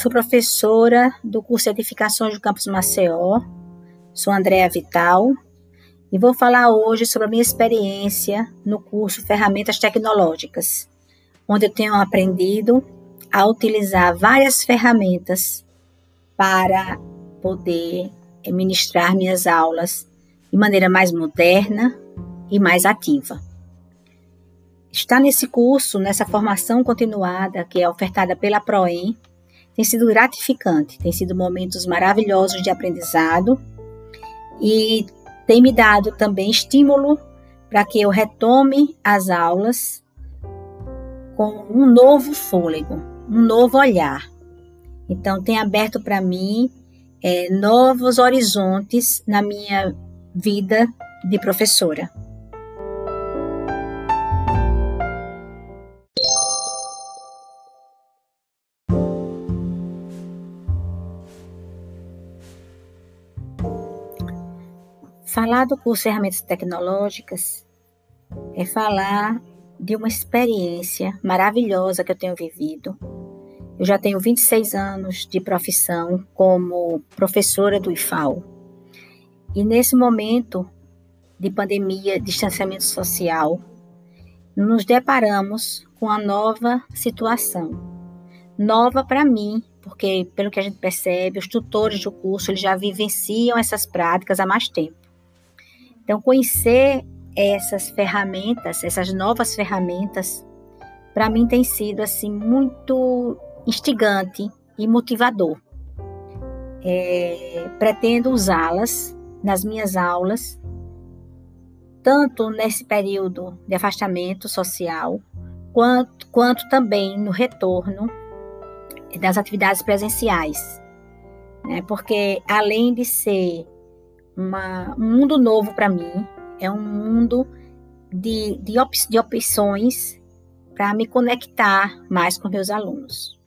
sou professora do curso Edificações do Campus Maceió. Sou Andréa Vital e vou falar hoje sobre a minha experiência no curso Ferramentas Tecnológicas, onde eu tenho aprendido a utilizar várias ferramentas para poder ministrar minhas aulas de maneira mais moderna e mais ativa. Estar nesse curso, nessa formação continuada que é ofertada pela Proem, tem sido gratificante, tem sido momentos maravilhosos de aprendizado e tem me dado também estímulo para que eu retome as aulas com um novo fôlego, um novo olhar. Então, tem aberto para mim é, novos horizontes na minha vida de professora. Falar do curso Ferramentas Tecnológicas é falar de uma experiência maravilhosa que eu tenho vivido. Eu já tenho 26 anos de profissão como professora do IFAO. E nesse momento de pandemia, distanciamento social, nos deparamos com a nova situação. Nova para mim, porque pelo que a gente percebe, os tutores do curso eles já vivenciam essas práticas há mais tempo. Então, conhecer essas ferramentas, essas novas ferramentas, para mim tem sido assim muito instigante e motivador. É, pretendo usá-las nas minhas aulas, tanto nesse período de afastamento social, quanto, quanto também no retorno das atividades presenciais. Né? Porque além de ser uma, um mundo novo para mim. É um mundo de, de, op, de opções para me conectar mais com meus alunos.